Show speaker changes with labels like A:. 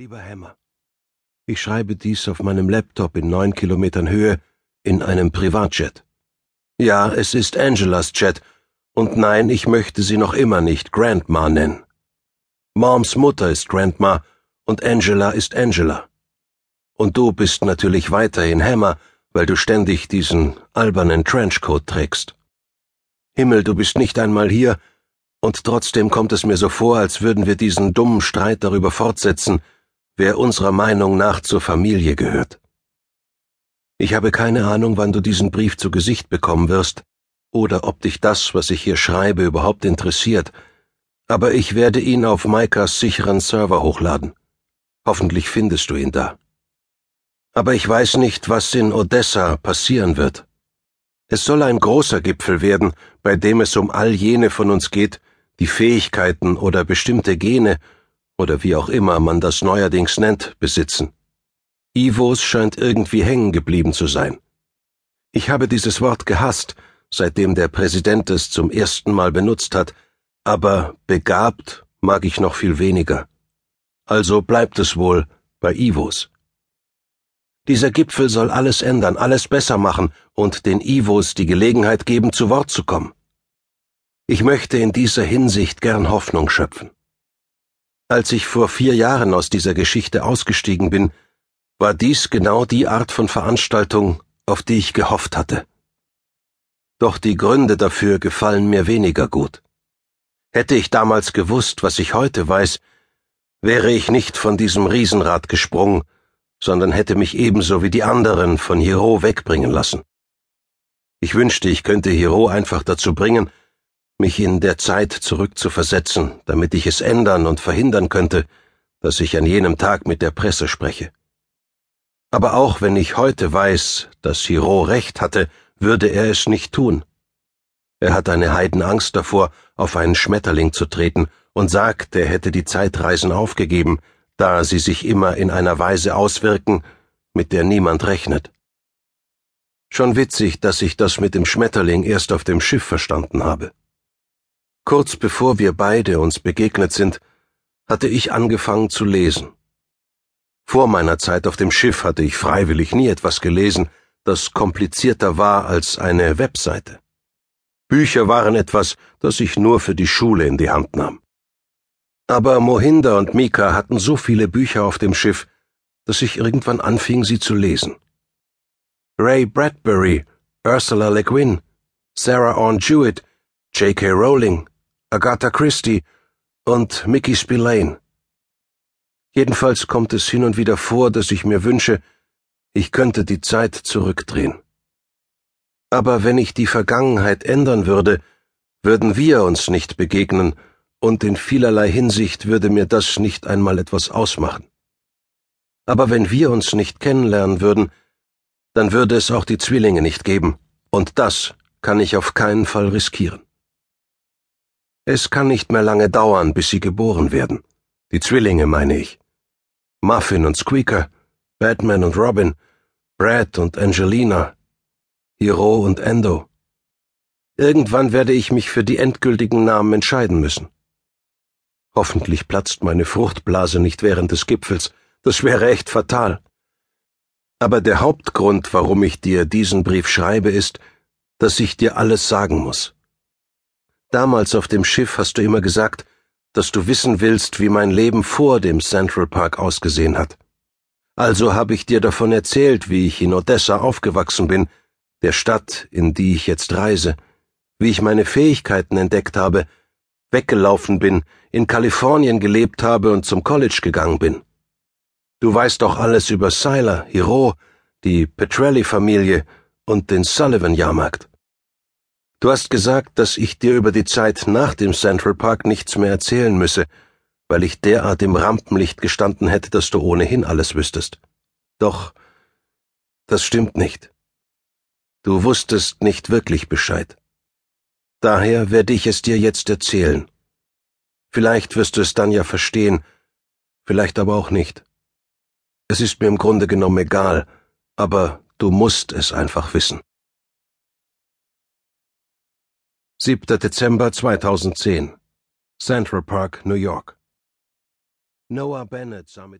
A: Lieber Hammer, ich schreibe dies auf meinem Laptop in neun Kilometern Höhe in einem Privatjet. Ja, es ist Angelas Jet, und nein, ich möchte sie noch immer nicht Grandma nennen. Moms Mutter ist Grandma und Angela ist Angela. Und du bist natürlich weiterhin Hammer, weil du ständig diesen albernen Trenchcoat trägst. Himmel, du bist nicht einmal hier, und trotzdem kommt es mir so vor, als würden wir diesen dummen Streit darüber fortsetzen, wer unserer Meinung nach zur Familie gehört. Ich habe keine Ahnung, wann du diesen Brief zu Gesicht bekommen wirst, oder ob dich das, was ich hier schreibe, überhaupt interessiert, aber ich werde ihn auf Maikas sicheren Server hochladen. Hoffentlich findest du ihn da. Aber ich weiß nicht, was in Odessa passieren wird. Es soll ein großer Gipfel werden, bei dem es um all jene von uns geht, die Fähigkeiten oder bestimmte Gene oder wie auch immer man das neuerdings nennt, besitzen. Ivos scheint irgendwie hängen geblieben zu sein. Ich habe dieses Wort gehasst, seitdem der Präsident es zum ersten Mal benutzt hat, aber begabt mag ich noch viel weniger. Also bleibt es wohl bei Ivos. Dieser Gipfel soll alles ändern, alles besser machen und den Ivos die Gelegenheit geben, zu Wort zu kommen. Ich möchte in dieser Hinsicht gern Hoffnung schöpfen. Als ich vor vier Jahren aus dieser Geschichte ausgestiegen bin, war dies genau die Art von Veranstaltung, auf die ich gehofft hatte. Doch die Gründe dafür gefallen mir weniger gut. Hätte ich damals gewusst, was ich heute weiß, wäre ich nicht von diesem Riesenrad gesprungen, sondern hätte mich ebenso wie die anderen von Hiro wegbringen lassen. Ich wünschte, ich könnte Hiro einfach dazu bringen, mich in der Zeit zurückzuversetzen, damit ich es ändern und verhindern könnte, dass ich an jenem Tag mit der Presse spreche. Aber auch wenn ich heute weiß, dass Hiro recht hatte, würde er es nicht tun. Er hat eine Heidenangst davor, auf einen Schmetterling zu treten und sagt, er hätte die Zeitreisen aufgegeben, da sie sich immer in einer Weise auswirken, mit der niemand rechnet. Schon witzig, dass ich das mit dem Schmetterling erst auf dem Schiff verstanden habe. Kurz bevor wir beide uns begegnet sind, hatte ich angefangen zu lesen. Vor meiner Zeit auf dem Schiff hatte ich freiwillig nie etwas gelesen, das komplizierter war als eine Webseite. Bücher waren etwas, das ich nur für die Schule in die Hand nahm. Aber Mohinder und Mika hatten so viele Bücher auf dem Schiff, dass ich irgendwann anfing, sie zu lesen. Ray Bradbury, Ursula Le Guin, Sarah Orne Jewett, J.K. Rowling, Agatha Christie und Mickey Spillane. Jedenfalls kommt es hin und wieder vor, dass ich mir wünsche, ich könnte die Zeit zurückdrehen. Aber wenn ich die Vergangenheit ändern würde, würden wir uns nicht begegnen, und in vielerlei Hinsicht würde mir das nicht einmal etwas ausmachen. Aber wenn wir uns nicht kennenlernen würden, dann würde es auch die Zwillinge nicht geben, und das kann ich auf keinen Fall riskieren. Es kann nicht mehr lange dauern, bis sie geboren werden. Die Zwillinge meine ich. Muffin und Squeaker, Batman und Robin, Brad und Angelina, Hiro und Endo. Irgendwann werde ich mich für die endgültigen Namen entscheiden müssen. Hoffentlich platzt meine Fruchtblase nicht während des Gipfels, das wäre echt fatal. Aber der Hauptgrund, warum ich dir diesen Brief schreibe, ist, dass ich dir alles sagen muss. Damals auf dem Schiff hast du immer gesagt, dass du wissen willst, wie mein Leben vor dem Central Park ausgesehen hat. Also habe ich dir davon erzählt, wie ich in Odessa aufgewachsen bin, der Stadt, in die ich jetzt reise, wie ich meine Fähigkeiten entdeckt habe, weggelaufen bin, in Kalifornien gelebt habe und zum College gegangen bin. Du weißt doch alles über Seiler, Hiro, die Petrelli-Familie und den Sullivan-Jahrmarkt. Du hast gesagt, dass ich dir über die Zeit nach dem Central Park nichts mehr erzählen müsse, weil ich derart im Rampenlicht gestanden hätte, dass du ohnehin alles wüsstest. Doch, das stimmt nicht. Du wusstest nicht wirklich Bescheid. Daher werde ich es dir jetzt erzählen. Vielleicht wirst du es dann ja verstehen, vielleicht aber auch nicht. Es ist mir im Grunde genommen egal, aber du musst es einfach wissen. 7. Dezember 2010 Central Park, New York Noah Bennett sah mit